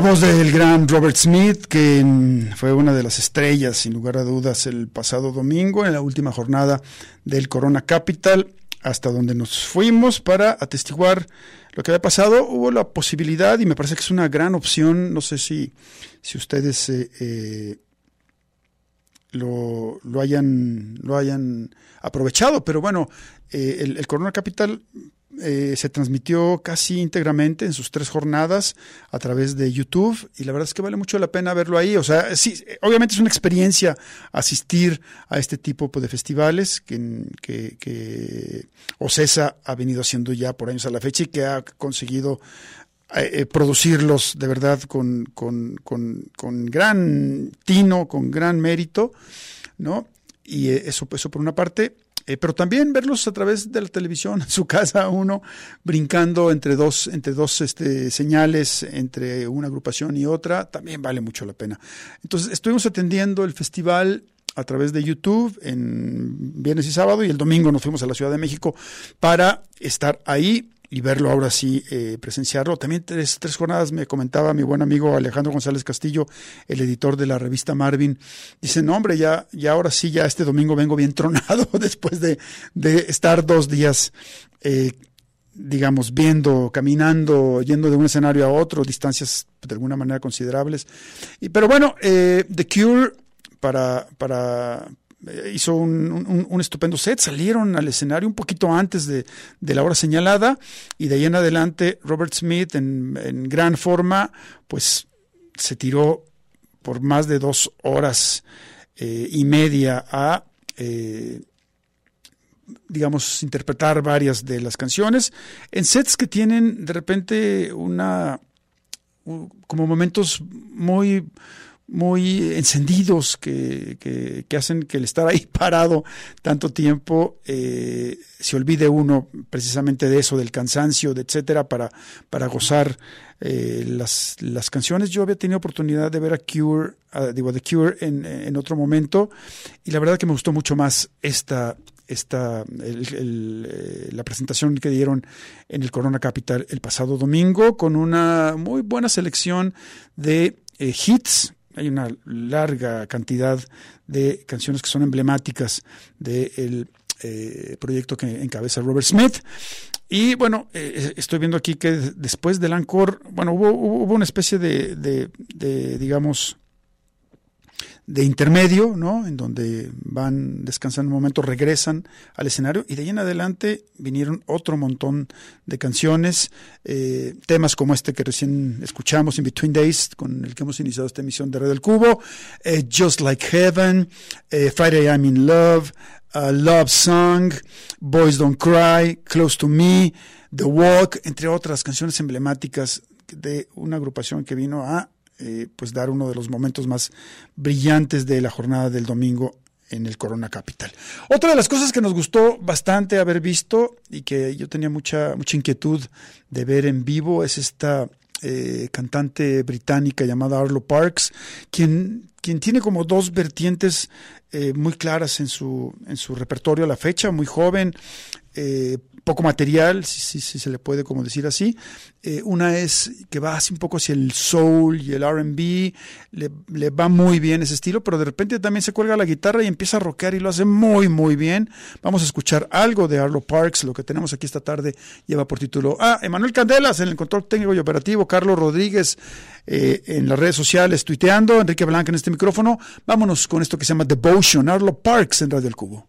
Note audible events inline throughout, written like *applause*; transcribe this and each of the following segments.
Voz del gran Robert Smith, que fue una de las estrellas, sin lugar a dudas, el pasado domingo, en la última jornada del Corona Capital, hasta donde nos fuimos para atestiguar lo que había pasado. Hubo la posibilidad, y me parece que es una gran opción, no sé si, si ustedes eh, eh, lo, lo, hayan, lo hayan aprovechado, pero bueno, eh, el Corona Capital eh, se transmitió casi íntegramente en sus tres jornadas a través de YouTube y la verdad es que vale mucho la pena verlo ahí. O sea, sí, obviamente es una experiencia asistir a este tipo pues, de festivales que, que, que OCESA ha venido haciendo ya por años a la fecha y que ha conseguido eh, eh, producirlos de verdad con, con, con, con, gran tino, con gran mérito, ¿no? Y eso, eso por una parte. Eh, pero también verlos a través de la televisión, *laughs* en su casa, uno brincando entre dos, entre dos este, señales, entre una agrupación y otra, también vale mucho la pena. Entonces, estuvimos atendiendo el festival a través de YouTube en viernes y sábado y el domingo nos fuimos a la Ciudad de México para estar ahí y verlo ahora sí, eh, presenciarlo. También tres, tres jornadas me comentaba mi buen amigo Alejandro González Castillo, el editor de la revista Marvin. Dice, no hombre, ya, ya ahora sí, ya este domingo vengo bien tronado *laughs* después de, de estar dos días eh, digamos, viendo, caminando, yendo de un escenario a otro, distancias de alguna manera considerables. Y, pero bueno, eh, The Cure para, para, hizo un, un, estupendo set, salieron al escenario un poquito antes de, de, la hora señalada y de ahí en adelante Robert Smith en, en gran forma, pues se tiró por más de dos horas eh, y media a eh, digamos, interpretar varias de las canciones. En sets que tienen de repente una, como momentos muy, muy encendidos que, que, hacen que el estar ahí *laughs* parado tanto tiempo eh, se olvide uno precisamente de eso, del cansancio, de etcétera, para, para gozar eh, las, las canciones. Yo había tenido oportunidad de ver a Cure, digo, The Cure en, en otro momento y la verdad que me gustó mucho más esta, esta, eh, la presentación que dieron en el Corona Capital el pasado domingo con una muy buena selección de eh, hits. Hay una larga cantidad de canciones que son emblemáticas del eh, proyecto que encabeza Robert Smith. Y bueno, estoy viendo aquí que después del Encore, bueno, hubo, hubo una especie de, de digamos, de intermedio, ¿no? En donde van descansando un momento, regresan al escenario y de ahí en adelante vinieron otro montón de canciones, eh, temas como este que recién escuchamos, In Between Days, con el que hemos iniciado esta emisión de Red del Cubo, eh, Just Like Heaven, eh, Friday I'm in Love, uh, Love Song, Boys Don't Cry, Close to Me, The Walk, entre otras canciones emblemáticas de una agrupación que vino a eh, pues dar uno de los momentos más brillantes de la jornada del domingo en el Corona Capital. Otra de las cosas que nos gustó bastante haber visto y que yo tenía mucha, mucha inquietud de ver en vivo es esta eh, cantante británica llamada Arlo Parks, quien, quien tiene como dos vertientes eh, muy claras en su, en su repertorio a la fecha, muy joven, eh, poco material, si, si, se le puede como decir así. Eh, una es que va así un poco hacia el soul y el RB, le, le, va muy bien ese estilo, pero de repente también se cuelga la guitarra y empieza a rockear y lo hace muy, muy bien. Vamos a escuchar algo de Arlo Parks, lo que tenemos aquí esta tarde lleva por título Ah, Emanuel Candelas en el control técnico y operativo, Carlos Rodríguez eh, en las redes sociales tuiteando, Enrique Blanca en este micrófono. Vámonos con esto que se llama Devotion, Arlo Parks en Radio del Cubo.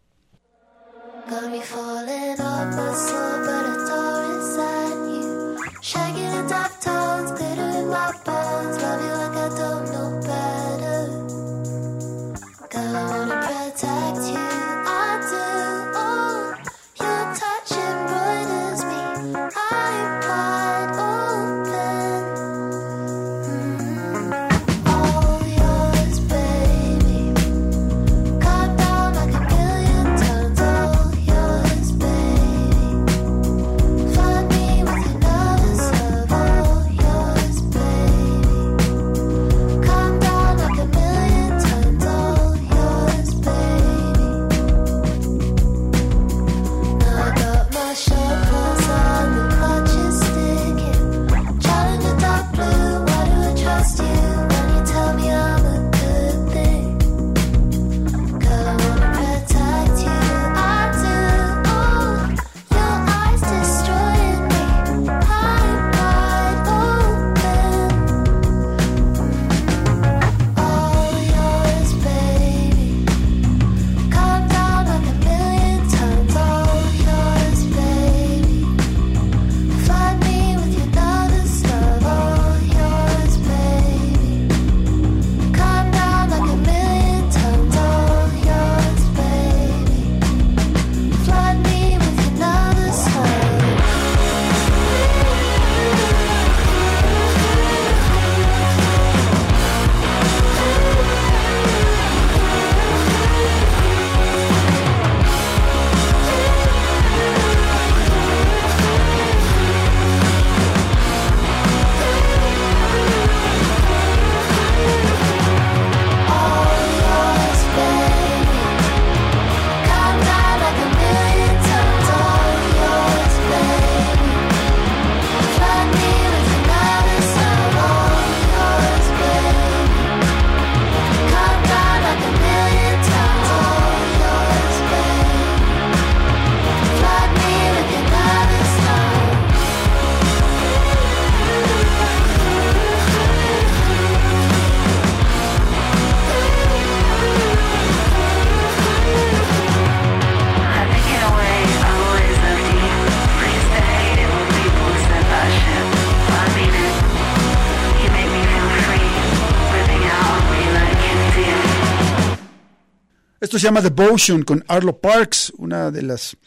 Se llama Devotion con Arlo Parks, una de las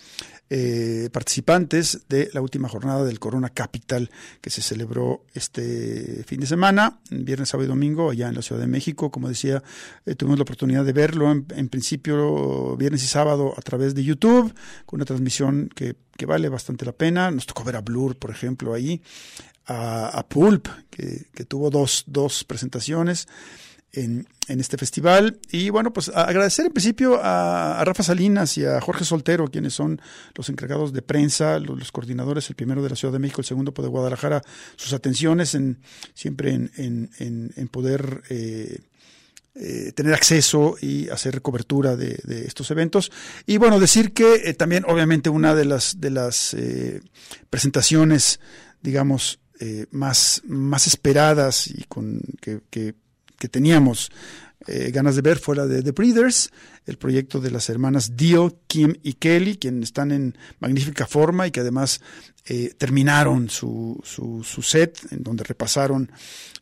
eh, participantes de la última jornada del Corona Capital que se celebró este fin de semana, viernes, sábado y domingo, allá en la Ciudad de México. Como decía, eh, tuvimos la oportunidad de verlo en, principio viernes y sábado a través de YouTube, con una transmisión que, vale bastante la pena. Nos tocó ver a Blur, por ejemplo, ahí, a, Pulp, que, que tuvo dos, dos presentaciones en, este festival. Y bueno, pues agradecer en principio a, Rafa Salinas y a Jorge Soltero, quienes son los encargados de prensa, los, coordinadores, el primero de la Ciudad de México, el segundo de Guadalajara, sus atenciones en siempre en, poder eh, eh, tener acceso y hacer cobertura de, estos eventos. Y bueno, decir que eh, también obviamente una de las, de las presentaciones, digamos, más, más esperadas y con que que teníamos eh, ganas de ver fuera de The Breeders, el proyecto de las hermanas Dio, Kim y Kelly, quienes están en magnífica forma y que además eh, terminaron su, su, set, en donde repasaron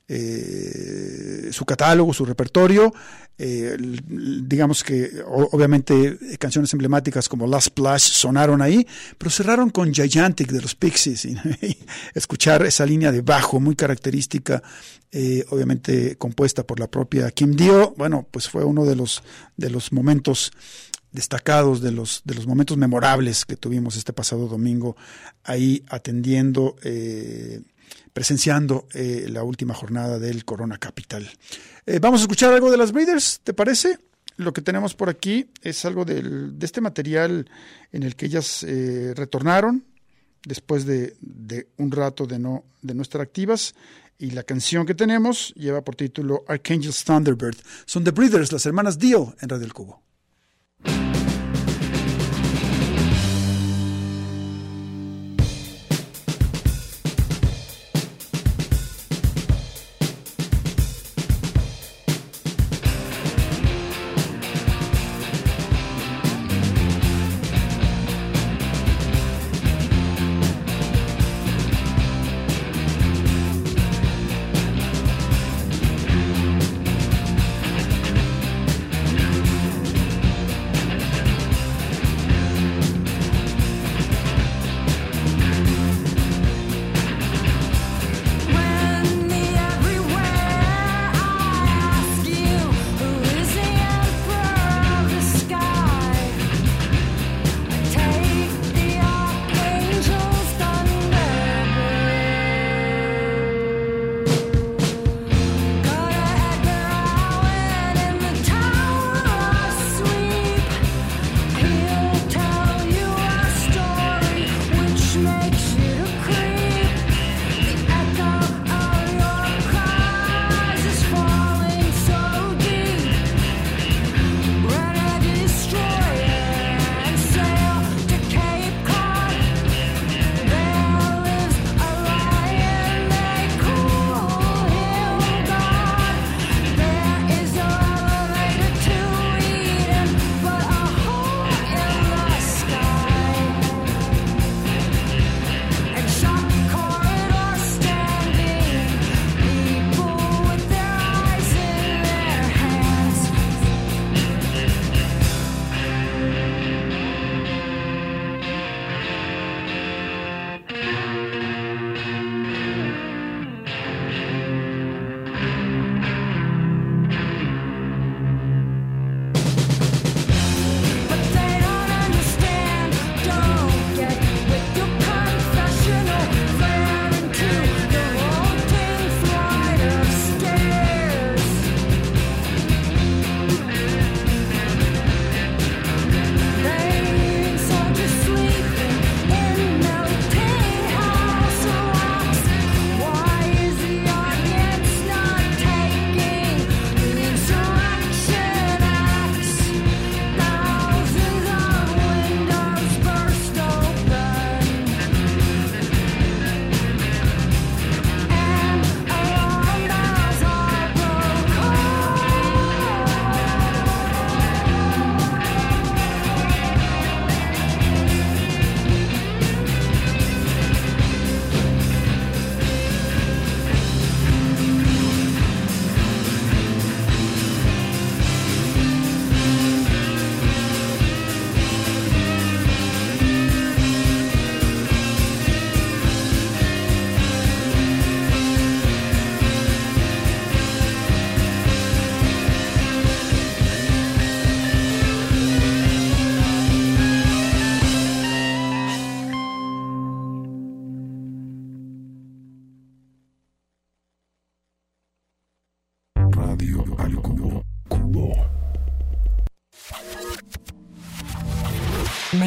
eh, su catálogo, su repertorio. Eh, digamos que obviamente canciones emblemáticas como Last Splash sonaron ahí, pero cerraron con Gigantic de los Pixies y, *laughs* escuchar esa línea de bajo muy característica, obviamente compuesta por la propia Kim Dio, bueno, pues fue uno de los, de los momentos destacados de los, de los momentos memorables que tuvimos este pasado domingo ahí atendiendo eh, presenciando eh, la última jornada del Corona Capital. Eh, vamos a escuchar algo de las Breeders, ¿te parece? Lo que tenemos por aquí es algo de este material en el que ellas retornaron después de, un rato de no, de no estar activas. Y la canción que tenemos lleva por título Archangel's Thunderbird. Son The Breeders, las hermanas Dio en Radio del Cubo. Thank you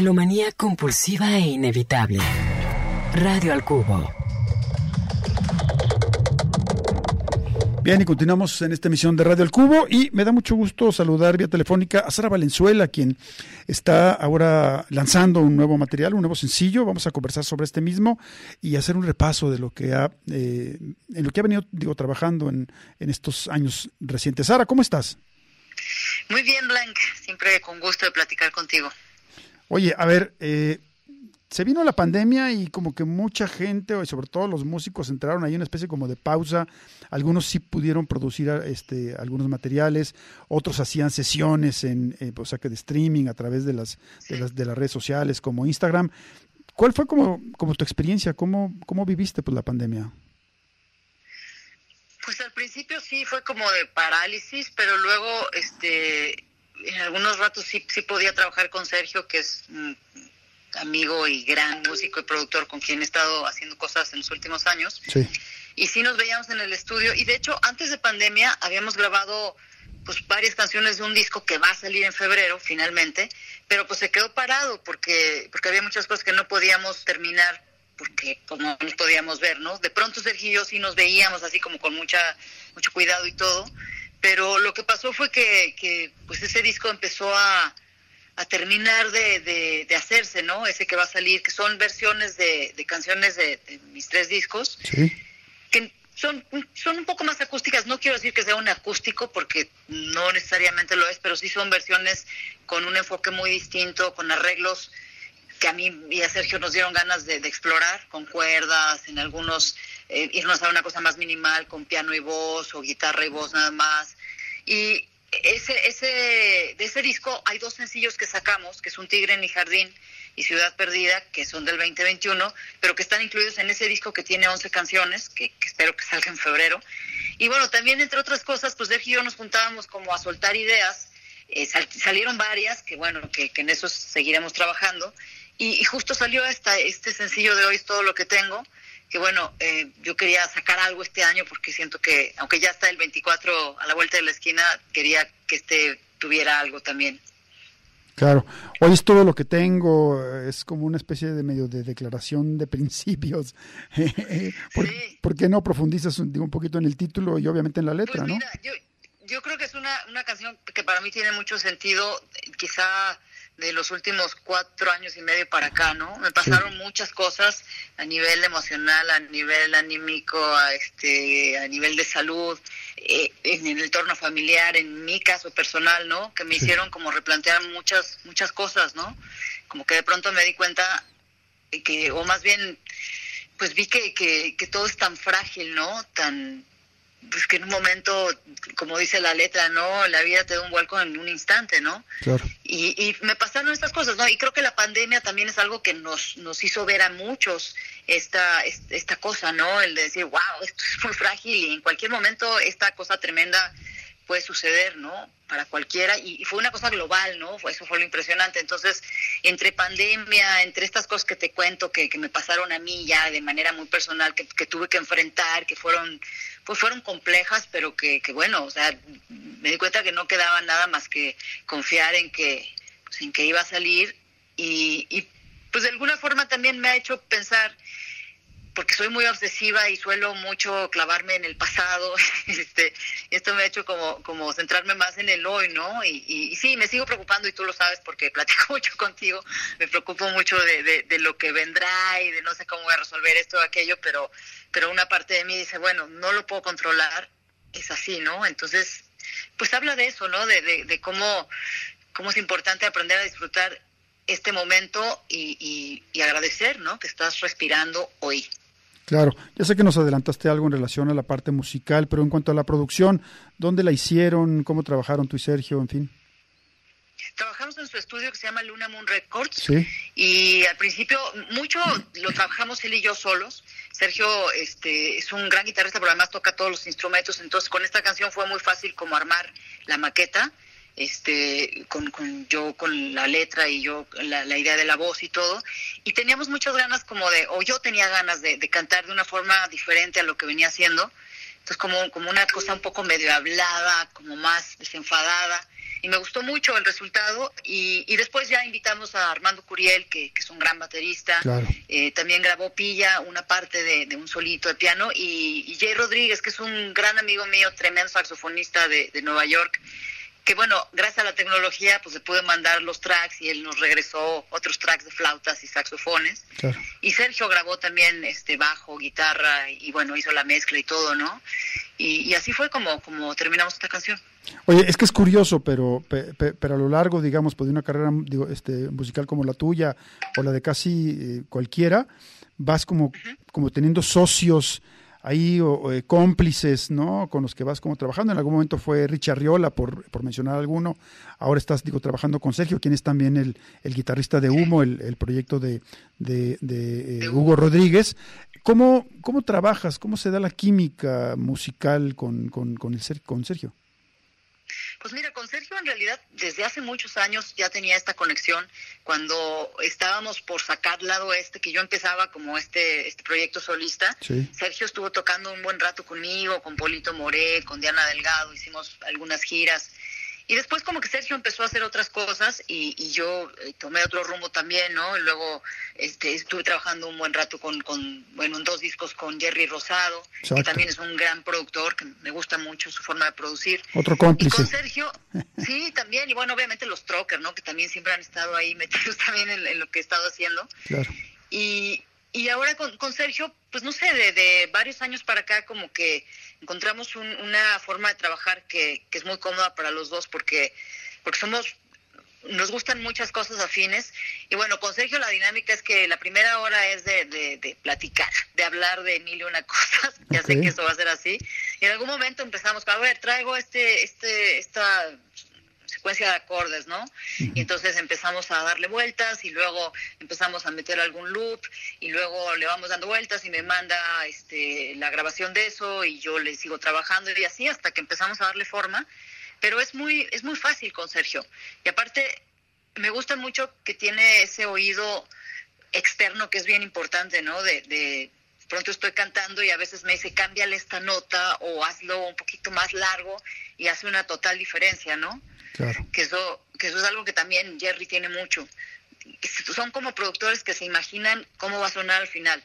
Melomanía compulsiva e inevitable. Radio al Cubo. Bien, y continuamos en esta emisión de Radio El Cubo y me da mucho gusto saludar vía telefónica a Sara Valenzuela, quien está ahora lanzando un nuevo material, un nuevo sencillo. Vamos a conversar sobre este mismo y hacer un repaso de lo que ha, eh, en lo que ha venido, digo, trabajando en, en estos años recientes. Sara, ¿cómo estás? Muy bien, Blanc. Siempre con gusto de platicar contigo. Oye, a ver, eh, se vino la pandemia y como que mucha gente, y sobre todo los músicos, entraron ahí en una especie como de pausa. Algunos sí pudieron producir este, algunos materiales, otros hacían sesiones en, eh, o sea, que de streaming a través de las, de las, de las redes sociales como Instagram. ¿Cuál fue como, como tu experiencia? ¿Cómo, cómo viviste pues, la pandemia? Pues al principio sí fue como de parálisis, pero luego este en algunos ratos sí, sí podía trabajar con Sergio, que es amigo y gran músico y productor con quien he estado haciendo cosas en los últimos años. Sí. Y sí nos veíamos en el estudio. Y de hecho, antes de pandemia habíamos grabado pues varias canciones de un disco que va a salir en febrero finalmente, pero pues se quedó parado porque porque había muchas cosas que no podíamos terminar porque pues no nos podíamos ver, ¿no? De pronto Sergio y yo sí nos veíamos así como con mucha mucho cuidado y todo, pero lo que pasó fue que, que pues ese disco empezó a a terminar de, de, hacerse, ¿no? Ese que va a salir, que son versiones de, de canciones de, mis tres discos, sí. que son, son un poco más acústicas. No quiero decir que sea un acústico, porque no necesariamente lo es, pero sí son versiones con un enfoque muy distinto, con arreglos que a mí y a Sergio nos dieron ganas de, explorar, con cuerdas, en algunos eh, irnos a una cosa más minimal, con piano y voz, o guitarra y voz nada más. Y ese, ese, de ese disco hay dos sencillos que sacamos, que es Un Tigre en mi Jardín y Ciudad Perdida, que son del 2021, pero que están incluidos en ese disco que tiene 11 canciones, que, espero que salga en febrero. Y bueno, también entre otras cosas, pues Sergio y yo nos juntábamos como a soltar ideas, eh, salieron varias, que bueno, que, en eso seguiremos trabajando, y, y, justo salió esta, este sencillo de hoy, es todo lo que tengo, que bueno, eh, yo quería sacar algo este año porque siento que, aunque ya está el 24 a la vuelta de la esquina, quería que este tuviera algo también. Claro, hoy es todo lo que tengo, es como una especie de medio de declaración de principios. *laughs* ¿Por, qué no profundizas un, un, poquito en el título y obviamente en la letra, pues mira, no? Yo, yo creo que es una, una canción que para mí tiene mucho sentido, quizá de los últimos cuatro años y medio para acá, ¿no? Me pasaron muchas cosas a nivel emocional, a nivel anímico, a, este, a nivel de salud, eh, en el entorno familiar, en mi caso personal, ¿no? Que me hicieron como replantear muchas, muchas cosas, ¿no? Como que de pronto me di cuenta que, o más bien, pues vi que, que, que todo es tan frágil, ¿no? Tan, pues que en un momento, como dice la letra, ¿no? La vida te da un vuelco en un instante, ¿no? Claro. Y, y me pasaron estas cosas, ¿no? Y creo que la pandemia también es algo que nos, nos hizo ver a muchos esta, esta cosa, ¿no? El de decir, wow, esto es muy frágil y en cualquier momento esta cosa tremenda puede suceder, ¿no? Para cualquiera, y, fue una cosa global, ¿no? Eso fue lo impresionante. Entonces, entre pandemia, entre estas cosas que te cuento, que, que me pasaron a mí ya de manera muy personal, que, que tuve que enfrentar, que fueron, pues fueron complejas, pero que, que, bueno, o sea, me di cuenta que no quedaba nada más que confiar en que, pues, en que iba a salir, y, y pues de alguna forma también me ha hecho pensar porque soy muy obsesiva y suelo mucho clavarme en el pasado, *laughs* este, esto me ha hecho como, como centrarme más en el hoy, ¿no? Y, y, sí, me sigo preocupando y tú lo sabes porque *laughs* platico mucho contigo, me preocupo mucho de, de, lo que vendrá y de no sé cómo voy a resolver esto o aquello, pero, pero una parte de mí dice, bueno, no lo puedo controlar, es así, ¿no? Entonces, pues habla de eso, ¿no? De, de, de cómo, cómo es importante aprender a disfrutar este momento y, y, y agradecer, ¿no? Que estás respirando hoy. Claro, ya sé que nos adelantaste algo en relación a la parte musical, pero en cuanto a la producción, ¿dónde la hicieron? ¿Cómo trabajaron tú y Sergio? En fin. Trabajamos en su estudio que se llama Luna Moon Records. Sí. Y al principio mucho lo trabajamos él y yo solos. Sergio este, es un gran guitarrista, pero además toca todos los instrumentos. Entonces con esta canción fue muy fácil como armar la maqueta este con, con yo con la letra y yo la, la, idea de la voz y todo. Y teníamos muchas ganas como de o yo tenía ganas de, de, cantar de una forma diferente a lo que venía haciendo. Entonces como como una cosa un poco medio hablada como más desenfadada. Y me gustó mucho el resultado. Y, y después ya invitamos a Armando Curiel, que, que es un gran baterista, Claro. eh, también grabó Pilla una parte de, de un solito de piano. Y, y Jay Rodríguez, que es un gran amigo mío, tremendo saxofonista de, de Nueva York, que bueno, gracias a la tecnología pues le pude mandar los tracks y él nos regresó otros tracks de flautas y saxofones. Claro. Y Sergio grabó también este bajo, guitarra y bueno, hizo la mezcla y todo, ¿no? Y, y así fue como, como terminamos esta canción. Oye, es que es curioso, pero, pe- pe- pero a lo largo, digamos, pues, de una carrera digo, este, musical como la tuya o la de casi eh, cualquiera, vas como, como teniendo socios ahí o, eh, cómplices, ¿no? Con los que vas como trabajando. En algún momento fue Richard Riola, por, por mencionar alguno. Ahora estás, digo, trabajando con Sergio, quien es también el, el guitarrista de Humo, el, el proyecto de, de, de, eh, Hugo Rodríguez. ¿Cómo, ¿Cómo trabajas? ¿Cómo se da la química musical con, con, con, el, con Sergio? Pues mira, con Sergio en realidad desde hace muchos años ya tenía esta conexión cuando estábamos por sacar lado este, que yo empezaba como este, este proyecto solista. Sí. Sergio estuvo tocando un buen rato conmigo, con Polito Moré, con Diana Delgado, hicimos algunas giras. Y después como que Sergio empezó a hacer otras cosas y, y yo eh, tomé otro rumbo también, ¿no? Y luego este, estuve trabajando un buen rato con, con, bueno, en dos discos con Jerry Rosado, Exacto. que también es un gran productor, que me gusta mucho su forma de producir. Otro Y cómplice. con Sergio, sí, también, y bueno, obviamente los Trocker, ¿no? Que también siempre han estado ahí metidos *laughs* también en, en lo que he estado haciendo. Claro. Y, y ahora con, con Sergio, pues no sé, de, de varios años para acá como que encontramos un- una forma de trabajar que, que es muy cómoda para los dos porque, porque somos nos gustan muchas cosas afines. Y bueno, con Sergio la dinámica es que la primera hora es de, de, de platicar, de hablar de mil y una *laughs* cosas, ya sé que eso va a ser así. Y en algún momento empezamos a ver, traigo este, este, esta secuencia de acordes, ¿no? Y entonces empezamos a darle vueltas y luego empezamos a meter algún loop y luego le vamos dando vueltas y me manda este la grabación de eso y yo le sigo trabajando y así hasta que empezamos a darle forma, pero es muy es muy fácil con Sergio. Y aparte me gusta mucho que tiene ese oído externo que es bien importante, ¿no? De, de pronto estoy cantando y a veces me dice, cámbiale esta nota o hazlo un poquito más largo y hace una total diferencia, ¿no? Claro. que eso que eso es algo que también Jerry tiene mucho. Son como productores que se imaginan cómo va a sonar al final.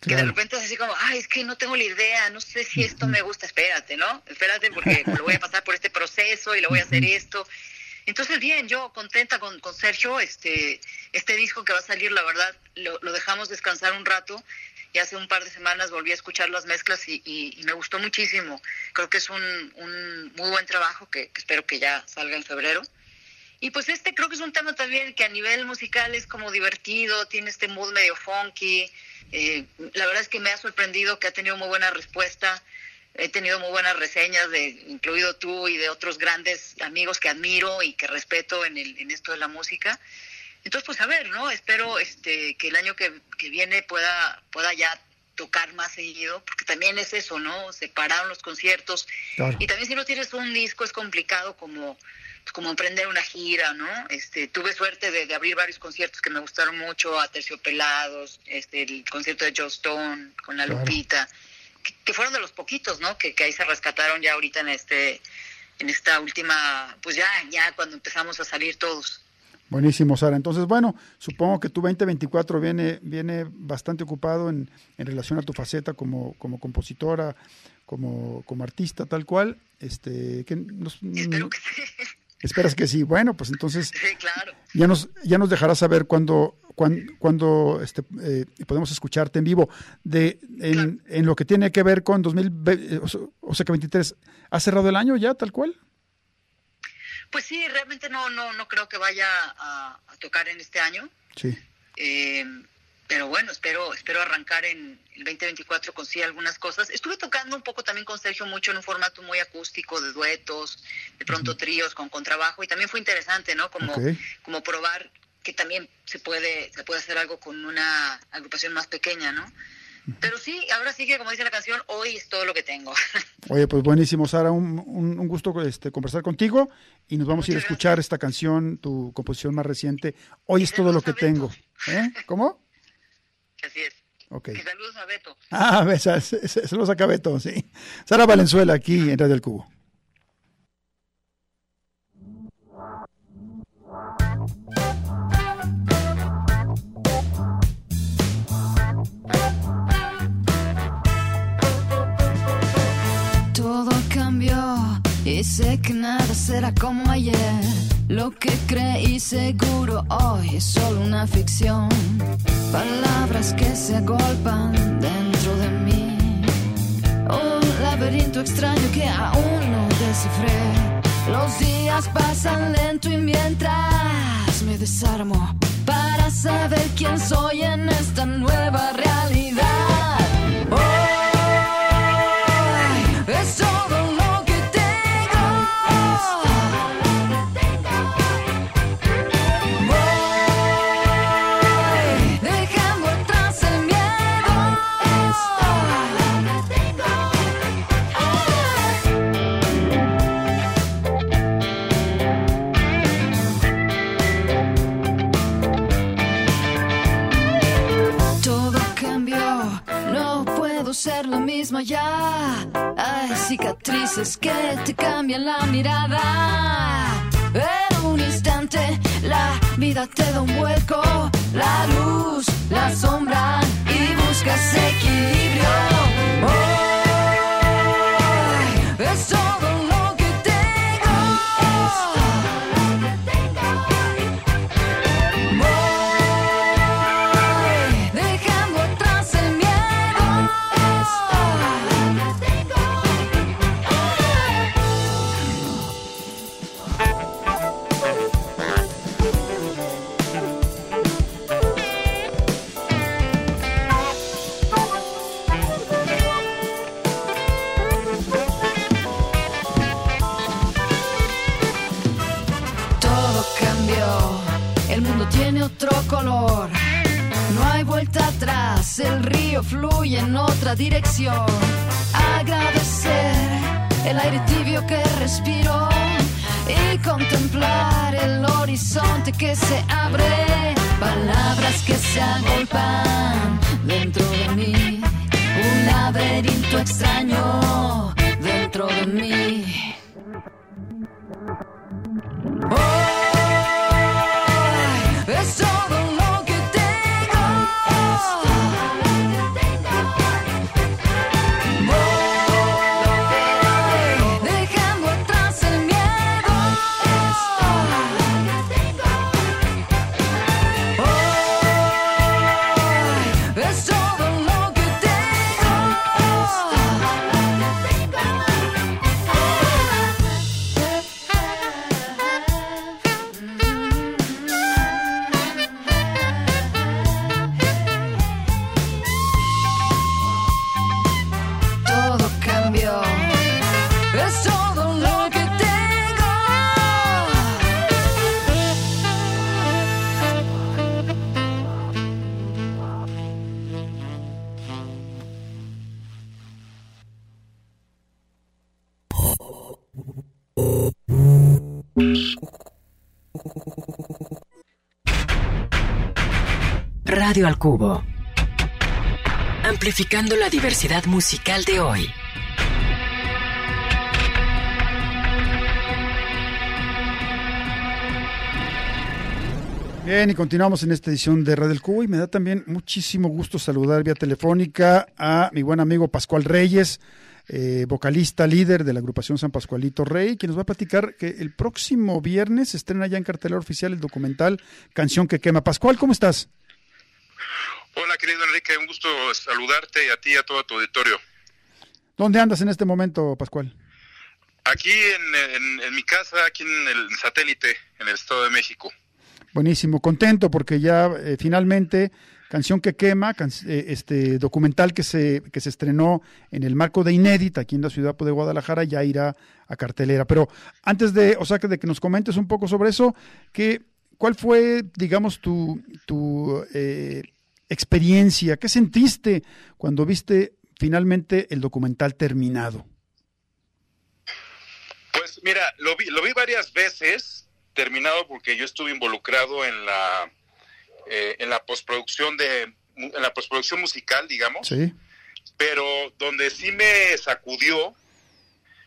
Que de repente es así como ay es que no tengo la idea no sé si esto me gusta espérate no espérate porque *laughs* lo voy a pasar por este proceso y lo voy a hacer esto. Entonces bien yo contenta con, con Sergio este este disco que va a salir la verdad lo, lo dejamos descansar un rato y hace un par de semanas volví a escuchar las mezclas y, me gustó muchísimo. Creo que es un, muy buen trabajo que, que espero que ya salga en febrero. Y pues este creo que es un tema también que a nivel musical es como divertido, tiene este mood medio funky. Eh, la verdad es que me ha sorprendido que ha tenido muy buena respuesta. He tenido muy buenas reseñas, de, incluido tú y de otros grandes amigos que admiro y que respeto en, el, en esto de la música. Entonces, pues a ver, ¿no? Espero este, que el año que, que viene pueda, pueda ya tocar más seguido, porque también es eso, ¿no? Separaron los conciertos. Claro. Y también si no tienes un disco es complicado como, pues, como emprender una gira, ¿no? Este, tuve suerte de, de abrir varios conciertos que me gustaron mucho, a Terciopelados, este, el concierto de Joe Stone con la Claro. Lupita, que, que fueron de los poquitos, ¿no? Que, que ahí se rescataron ya ahorita en este en esta última, pues ya, ya cuando empezamos a salir todos. Buenísimo, Sara. Entonces, bueno, supongo que tu 2024 viene, viene bastante ocupado en, en relación a tu faceta como, como compositora, como, como artista, tal cual. Este, que nos- Espero que sí. Esperas que sí. Bueno, pues entonces Sí, claro. ya nos, ya nos dejarás saber cuándo, cuán- cuándo, este, eh, podemos escucharte en vivo. De, en, en lo que tiene que ver con 2020, o sea, o sea que 23, ¿ha cerrado el año ya, tal cual? Pues sí, realmente no, no, no creo que vaya a, a tocar en este año. Sí. Eh, pero bueno, espero, espero arrancar en el 2024 con sí algunas cosas. Estuve tocando un poco también con Sergio mucho en un formato muy acústico de duetos, de pronto tríos con contrabajo y también fue interesante, ¿no? Como, como probar que también se puede, se puede hacer algo con una agrupación más pequeña, ¿no? Pero sí, ahora sí que como dice la canción, hoy es todo lo que tengo. *laughs* Oye, pues buenísimo, Sara, un, un, un gusto este, conversar contigo y nos vamos a ir a escuchar esta canción, tu composición más reciente. Hoy es todo lo que tengo. ¿Eh? ¿Cómo? *laughs* Así es. Ok. Y saludos a Beto. Ah, *laughs* lo saca Beto, sí. Sara Valenzuela aquí en Radio El Cubo. Que nada será como ayer. Lo que creí seguro hoy es solo una ficción. Palabras que se agolpan dentro de mí. Un laberinto extraño que aún no descifré. Los días pasan lento y mientras me desarmo para saber quién soy en esta nueva realidad. Hay cicatrices que te cambian la mirada. En un instante la vida te da un vuelco, la luz, la sombra y buscas equilibrio. El río fluye en otra dirección. Agradecer el aire tibio que respiro y contemplar el horizonte que se abre. Palabras que se agolpan dentro de mí. Un laberinto extraño dentro de mí. Radio al Cubo. Amplificando la diversidad musical de hoy. Bien, y continuamos en esta edición de Radio del Cubo y me da también muchísimo gusto saludar vía telefónica a mi buen amigo Pascual Reyes, eh, vocalista líder de la agrupación San Pascualito Rey, quien nos va a platicar que el próximo viernes se estrena ya en cartelera oficial el documental Canción que quema. Pascual, ¿cómo estás? Hola, querido Enrique, un gusto saludarte y a ti y a todo tu auditorio. ¿Dónde andas en este momento, Pascual? Aquí en, mi casa, aquí en el satélite, en el Estado de México. Buenísimo, contento porque ya eh, finalmente Canción que quema, eh, este documental que se, que se estrenó en el marco de Inédita aquí en la ciudad de Guadalajara ya irá a cartelera. Pero antes de, o sea, de que nos comentes un poco sobre eso, que, ¿cuál fue, digamos, tu, tu eh, experiencia? ¿Qué sentiste cuando viste finalmente el documental terminado? Pues mira, lo vi, lo vi varias veces terminado porque yo estuve involucrado en la eh, en la postproducción de en la postproducción musical, digamos. Sí. Pero donde sí me sacudió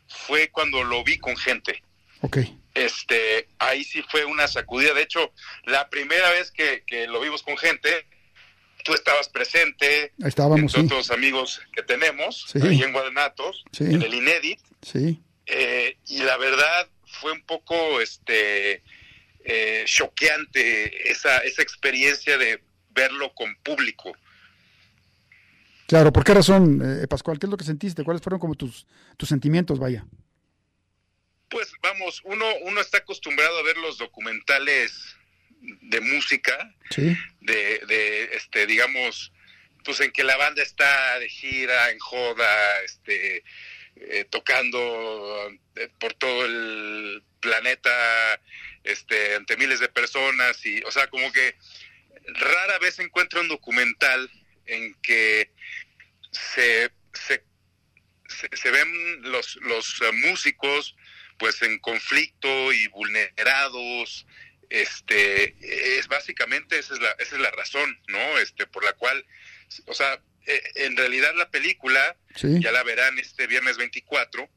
fue cuando lo vi con gente. Ok. Este, ahí sí fue una sacudida. De hecho, la primera vez que, que lo vimos con gente, tú estabas presente, Estábamos, entre otros amigos que tenemos, ahí en Guadanatos, en el Inédit. Sí. eh, y la verdad fue un poco este eh, choqueante esa, esa experiencia de verlo con público. Claro, ¿por qué razón, eh, Pascual? ¿Qué es lo que sentiste? ¿Cuáles fueron como tus, tus sentimientos, vaya? Pues vamos, uno, uno está acostumbrado a ver los documentales de música, Sí, de, de este, digamos, pues en que la banda está de gira, en joda, este, eh, tocando eh, por todo el planeta, este, ante miles de personas y, o sea, como que rara vez encuentra un documental en que se, se, se, se ven los, los eh, músicos pues en conflicto y vulnerados este es básicamente esa es la esa es la razón no este por la cual o sea eh, en realidad la película sí, ya la verán este viernes 24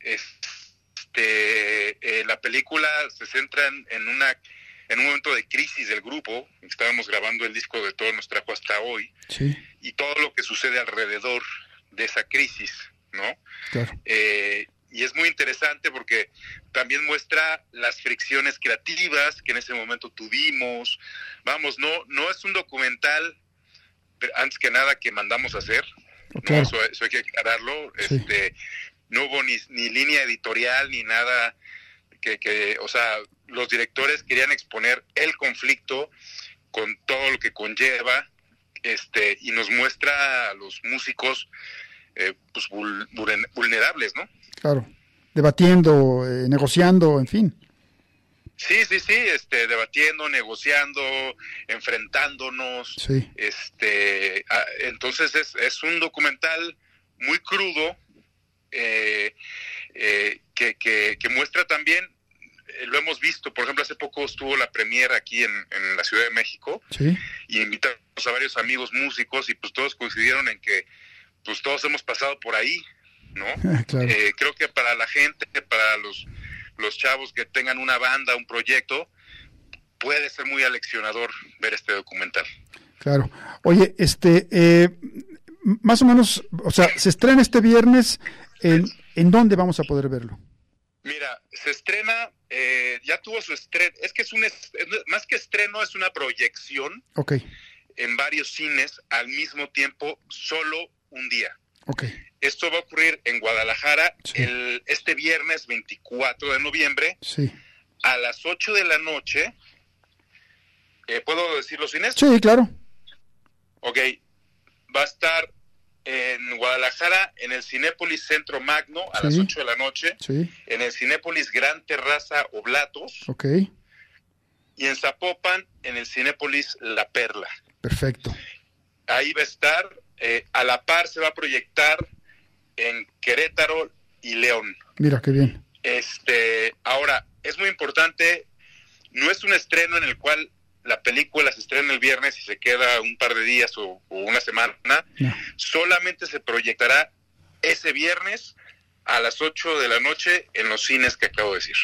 este eh, la película se centra en, en una en un momento de crisis del grupo estábamos grabando el disco de todo nos trajo hasta hoy sí, y todo lo que sucede alrededor de esa crisis no claro. eh, y es muy interesante porque también muestra las fricciones creativas que en ese momento tuvimos. Vamos, no, no es un documental, antes que nada, que mandamos a hacer. ¿no? Eso, eso hay que aclararlo. Sí. Este, no hubo ni, ni línea editorial ni nada que, que, o sea, los directores querían exponer el conflicto con todo lo que conlleva, este, y nos muestra a los músicos eh, pues vul- vulner- vulnerables, ¿no? Claro. Debatiendo, eh, negociando, en fin. Sí, sí, sí, este, debatiendo, negociando, enfrentándonos, Sí, este, entonces es, es un documental muy crudo eh, eh, que, que, que muestra también, eh, lo hemos visto, por ejemplo, hace poco estuvo la premiere aquí en, en la Ciudad de México sí, y invitamos a varios amigos músicos y pues todos coincidieron en que pues todos hemos pasado por ahí, ¿no? *laughs* claro. Eh, creo que para la gente, para los, los chavos que tengan una banda, un proyecto, puede ser muy aleccionador ver este documental. Claro. Oye, este, eh, más o menos, o sea, se estrena este viernes. ¿En, en dónde vamos a poder verlo? Mira, se estrena, eh, ya tuvo su estreno, es que es un, es- más que estreno, es una proyección Ok, en varios cines al mismo tiempo, solo un día. Ok, Esto va a ocurrir en Guadalajara Sí. el, este viernes 24 de noviembre sí. a las 8 de la noche. Eh, ¿Puedo decir los cines? Sí, claro. Ok, va a estar en Guadalajara, en el Cinépolis Centro Magno, a Sí. las 8 de la noche, Sí, en el Cinépolis Gran Terraza Oblatos, ok, y en Zapopan, en el Cinépolis La Perla. perfecto. Ahí va a estar, eh, a la par se va a proyectar en Querétaro y León. Mira, qué bien. Este, ahora, es muy importante, no es un estreno en el cual la película se estrena el viernes y se queda un par de días o, o una semana, No. solamente se proyectará ese viernes a las 8 de la noche en los cines que acabo de decir.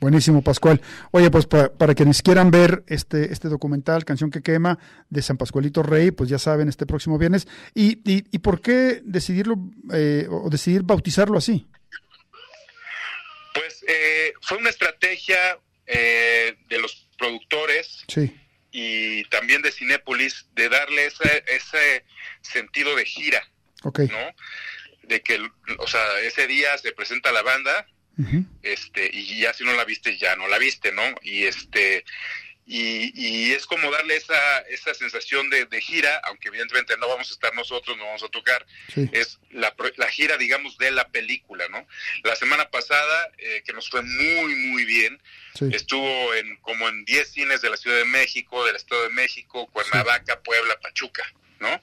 Buenísimo, Pascual. Oye, pues pa- para quienes quieran ver este, este documental, Canción que quema, de San Pascualito Rey, pues ya saben, este próximo viernes. ¿Y, y, y por qué decidirlo eh, o decidir bautizarlo así? Pues eh, fue una estrategia eh, de los productores Sí, y también de Cinépolis de darle ese, ese sentido de gira, ok. ¿no? De que, o sea, ese día se presenta la banda, Este, y ya si no la viste, ya no la viste, ¿no? Y este, y, y es como darle esa, esa sensación de, de gira, aunque evidentemente no vamos a estar nosotros, no vamos a tocar, Sí, es la, la gira, digamos, de la película, ¿no? La semana pasada, eh, que nos fue muy, muy bien, sí, estuvo en como en 10 cines de la Ciudad de México, del Estado de México, Cuernavaca, Puebla, Pachuca, ¿no?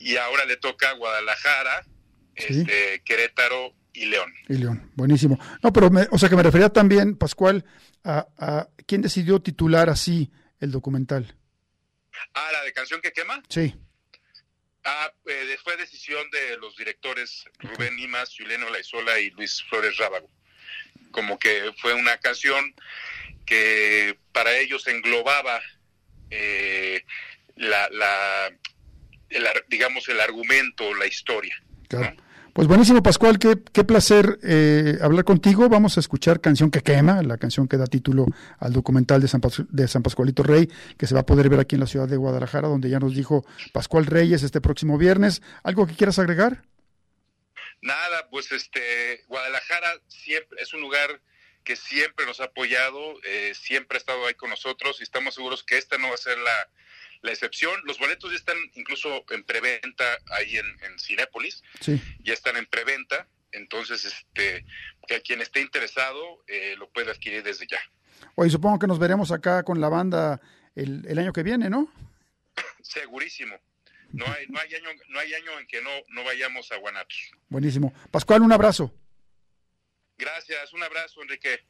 Y ahora le toca a Guadalajara, este, Querétaro y León. Y León, buenísimo. No, pero, me- o sea, que me refería también, Pascual, a, a quién decidió titular así el documental. Ah, la de Canción que Quema. Sí, Ah, eh, fue decisión de los directores Rubén Nimas, Juliano Laizola y Luis Flores Rábago. Como que fue una canción que para ellos englobaba eh, la, la el digamos el argumento, la historia. claro. Pues buenísimo, Pascual, qué, qué placer eh, hablar contigo. Vamos a escuchar Canción que quema, la canción que da título al documental de San, de San Pascualito Rey, que se va a poder ver aquí en la ciudad de Guadalajara, donde ya nos dijo Pascual Reyes este próximo viernes. ¿Algo que quieras agregar? Nada, pues este Guadalajara siempre es un lugar que siempre nos ha apoyado, eh, siempre ha estado ahí con nosotros y estamos seguros que esta no va a ser la, la excepción. Los boletos ya están incluso en preventa ahí en, en Cinépolis, Sí. ya están en preventa, entonces este que quien esté interesado eh, lo puede adquirir desde ya. Oye, supongo que nos veremos acá con la banda el, el año que viene, ¿no? *laughs* Segurísimo. No hay, no hay año, no hay año en que no, no vayamos a Guanatos. Buenísimo. Pascual, un abrazo. Gracias, un abrazo, Enrique.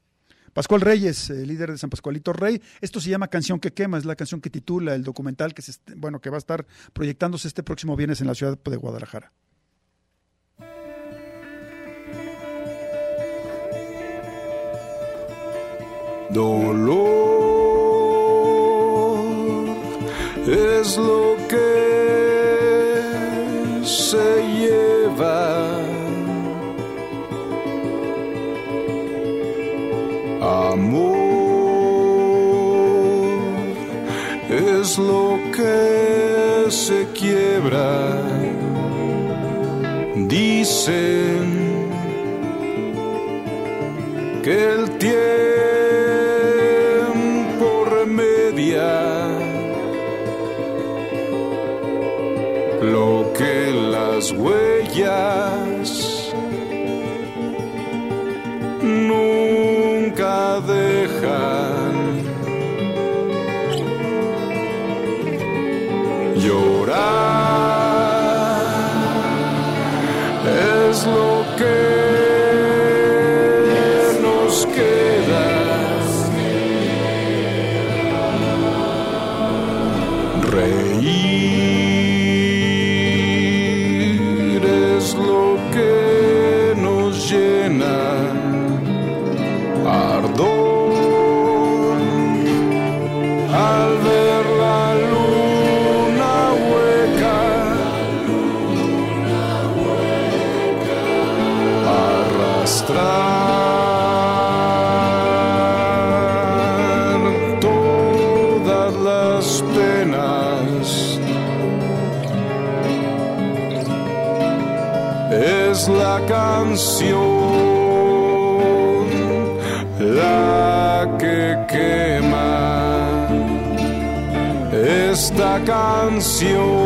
Pascual Reyes, eh, líder de San Pascualito Rey. Esto se llama Canción que quema, es la canción que titula el documental que se, bueno, que va a estar proyectándose este próximo viernes en la ciudad de Guadalajara. Dolor es lo que se lleva. Es lo que se quiebra. Dicen que el tiempo remedia lo que las huellas canción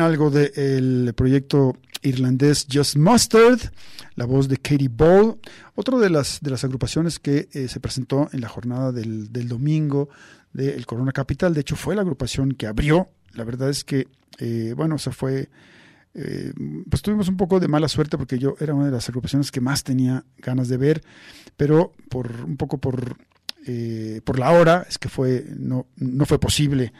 Algo del proyecto irlandés Just Mustard, la voz de Katie Ball, otro de las, de las agrupaciones que eh, se presentó en la jornada del, del domingo del Corona Capital. De hecho, fue la agrupación que abrió. La verdad es que, eh, bueno, se fue. eh, pues tuvimos un poco de mala suerte porque yo era una de las agrupaciones que más tenía ganas de ver, pero por un poco por, eh, por la hora es que fue no, no fue posible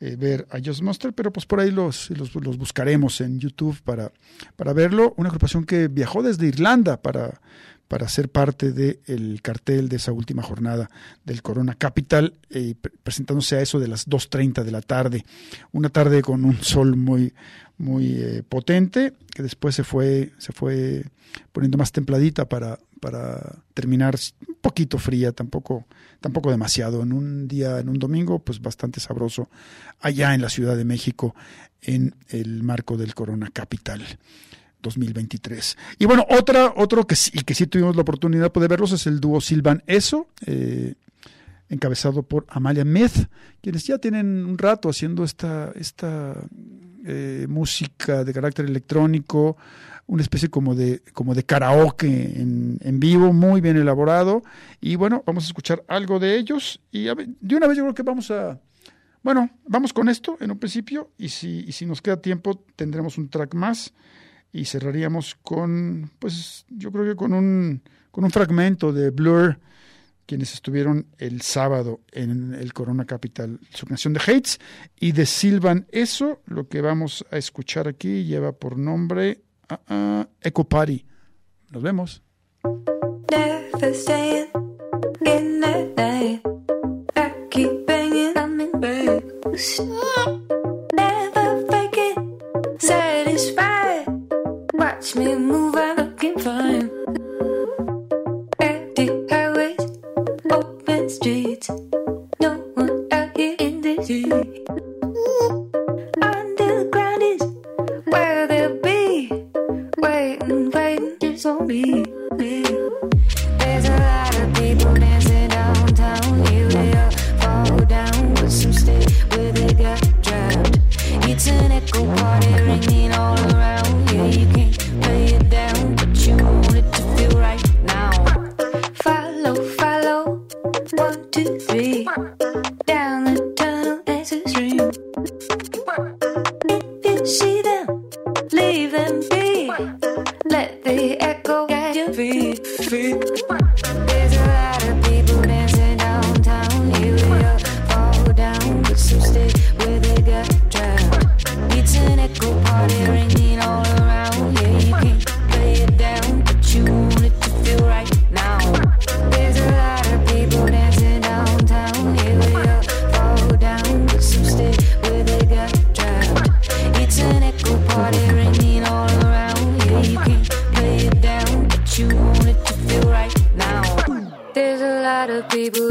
eh, ver a Just Monster, pero pues por ahí los, los, los buscaremos en YouTube para, para verlo. Una agrupación que viajó desde Irlanda para, para ser parte del cartel de esa última jornada del Corona Capital, eh, pre- presentándose a eso de las 2.30 de la tarde. Una tarde con un sol muy, muy eh, potente, que después se fue, se fue poniendo más templadita para, para terminar un poquito fría, tampoco, tampoco demasiado. En un día, en un domingo, pues bastante sabroso, allá en la Ciudad de México, en el marco del Corona Capital. 2023. Y bueno, otra, otro que sí, que sí tuvimos la oportunidad de verlos es el dúo Silvan Eso, eh, encabezado por Amalia Meth, quienes ya tienen un rato haciendo esta, esta eh, música de carácter electrónico, una especie como de, como de karaoke en, en vivo, muy bien elaborado. Y bueno, vamos a escuchar algo de ellos. Y a de una vez yo creo que vamos a, bueno, vamos con esto en un principio y si, y si nos queda tiempo tendremos un track más y cerraríamos con, pues yo creo que con un, con un fragmento de Blur, quienes estuvieron el sábado en el Corona Capital, su canción de Hates, y de Silvan Eso, lo que vamos a escuchar aquí lleva por nombre ah, ah, Echo Party. Nos vemos. Watch me move, lot of people.